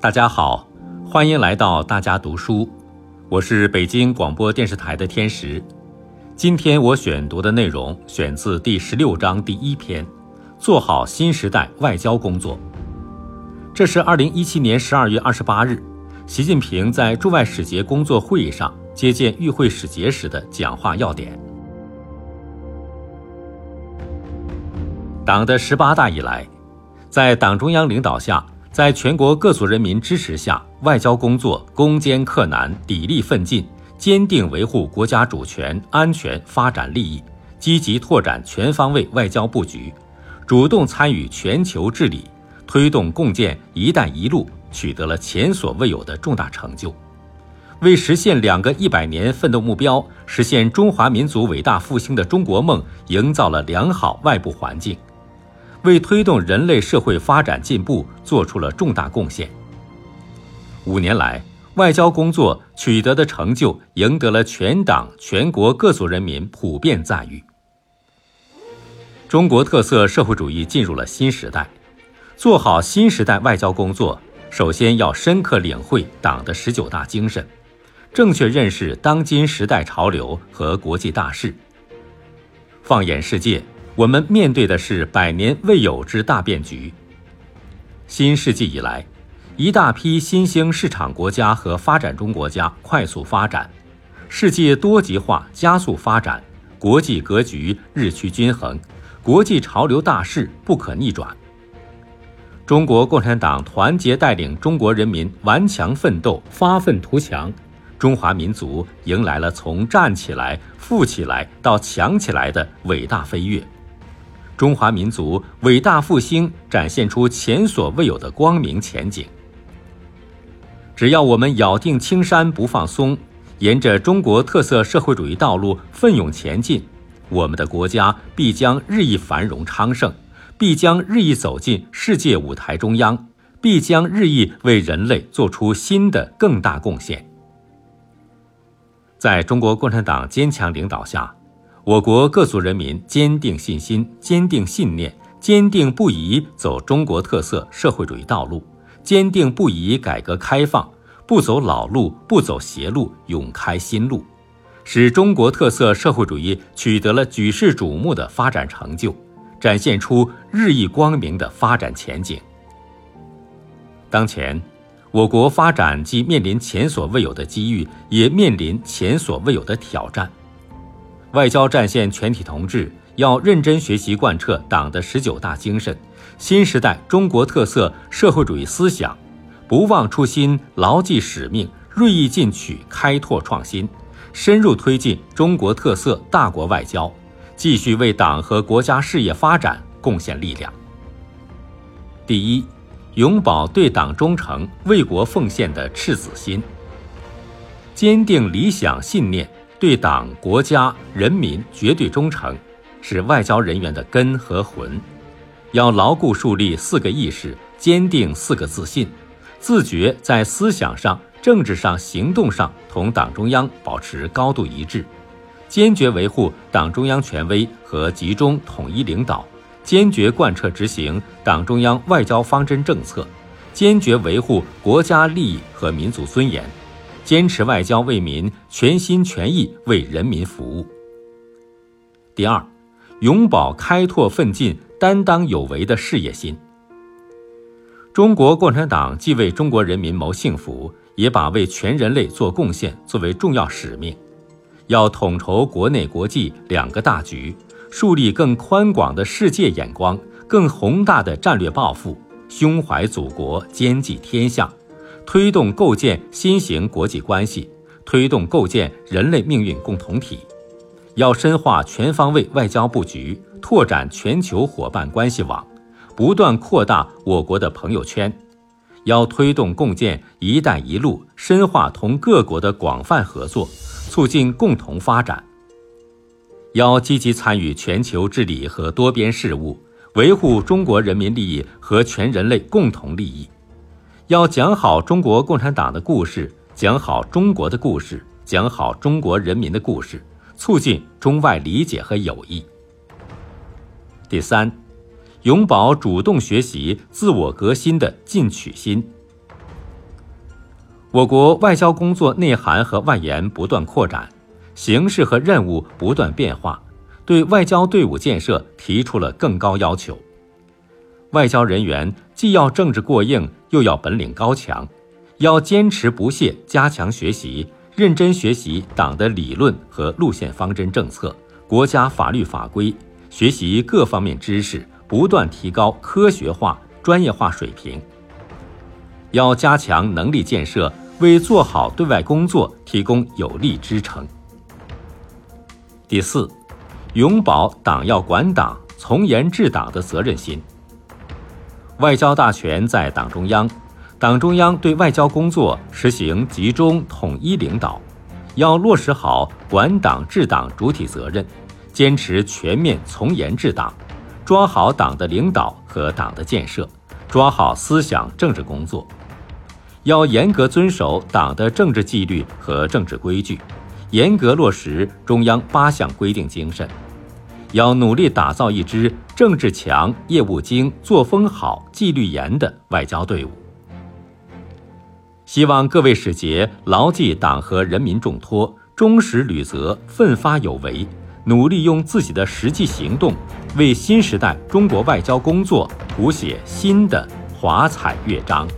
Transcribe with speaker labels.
Speaker 1: 大家好，欢迎来到大家读书，我是北京广播电视台的天石。今天我选读的内容选自第十六章第一篇，做好新时代外交工作。这是二零一七年十二月二十八日，习近平在驻外使节工作会议上接见与会使节时的讲话要点。党的十八大以来，在党中央领导下，在全国各族人民支持下，外交工作攻坚克难、砥砺奋进，坚定维护国家主权、安全、发展利益，积极拓展全方位外交布局，主动参与全球治理。推动共建“一带一路”取得了前所未有的重大成就，为实现两个一百年奋斗目标、实现中华民族伟大复兴的中国梦营造了良好外部环境，为推动人类社会发展进步做出了重大贡献。五年来，外交工作取得的成就赢得了全党全国各族人民普遍赞誉。中国特色社会主义进入了新时代。做好新时代外交工作，首先要深刻领会党的十九大精神，正确认识当今时代潮流和国际大势。放眼世界，我们面对的是百年未有之大变局。新世纪以来，一大批新兴市场国家和发展中国家快速发展，世界多极化加速发展，国际格局日趋均衡，国际潮流大势不可逆转。中国共产党团结带领中国人民顽强奋斗、发愤图强，中华民族迎来了从站起来、富起来到强起来的伟大飞跃。中华民族伟大复兴展现出前所未有的光明前景。只要我们咬定青山不放松，沿着中国特色社会主义道路奋勇前进，我们的国家必将日益繁荣昌盛。必将日益走进世界舞台中央，必将日益为人类做出新的更大贡献。在中国共产党坚强领导下，我国各族人民坚定信心、坚定信念、坚定不移走中国特色社会主义道路，坚定不移改革开放，不走老路，不走邪路，勇开新路，使中国特色社会主义取得了举世瞩目的发展成就。展现出日益光明的发展前景。当前，我国发展既面临前所未有的机遇，也面临前所未有的挑战。外交战线全体同志要认真学习贯彻党的十九大精神、新时代中国特色社会主义思想，不忘初心，牢记使命，锐意进取，开拓创新，深入推进中国特色大国外交。继续为党和国家事业发展贡献力量。第一，永葆对党忠诚、为国奉献的赤子心，坚定理想信念，对党、国家、人民绝对忠诚，是外交人员的根和魂。要牢固树立四个意识，坚定四个自信，自觉在思想上、政治上、行动上同党中央保持高度一致。坚决维护党中央权威和集中统一领导，坚决贯彻执行党中央外交方针政策，坚决维护国家利益和民族尊严，坚持外交为民，全心全意为人民服务。第二，永葆开拓奋进、担当有为的事业心。中国共产党既为中国人民谋幸福，也把为全人类做贡献作为重要使命。要统筹国内国际两个大局，树立更宽广的世界眼光、更宏大的战略抱负，胸怀祖国，兼济天下，推动构建新型国际关系，推动构建人类命运共同体。要深化全方位外交布局，拓展全球伙伴关系网，不断扩大我国的朋友圈。要推动共建“一带一路”，深化同各国的广泛合作。促进共同发展，要积极参与全球治理和多边事务，维护中国人民利益和全人类共同利益。要讲好中国共产党的故事，讲好中国的故事，讲好中国人民的故事，促进中外理解和友谊。第三，永葆主动学习、自我革新的进取心。我国外交工作内涵和外延不断扩展，形势和任务不断变化，对外交队伍建设提出了更高要求。外交人员既要政治过硬，又要本领高强，要坚持不懈加强学习，认真学习党的理论和路线方针政策、国家法律法规，学习各方面知识，不断提高科学化、专业化水平。要加强能力建设，为做好对外工作提供有力支撑。第四，永葆党要管党、从严治党的责任心。外交大权在党中央，党中央对外交工作实行集中统一领导，要落实好管党治党主体责任，坚持全面从严治党，抓好党的领导和党的建设，抓好思想政治工作。要严格遵守党的政治纪律和政治规矩，严格落实中央八项规定精神。要努力打造一支政治强、业务精、作风好、纪律严的外交队伍。希望各位使节牢记党和人民重托，忠实履责，奋发有为，努力用自己的实际行动，为新时代中国外交工作谱写新的华彩乐章。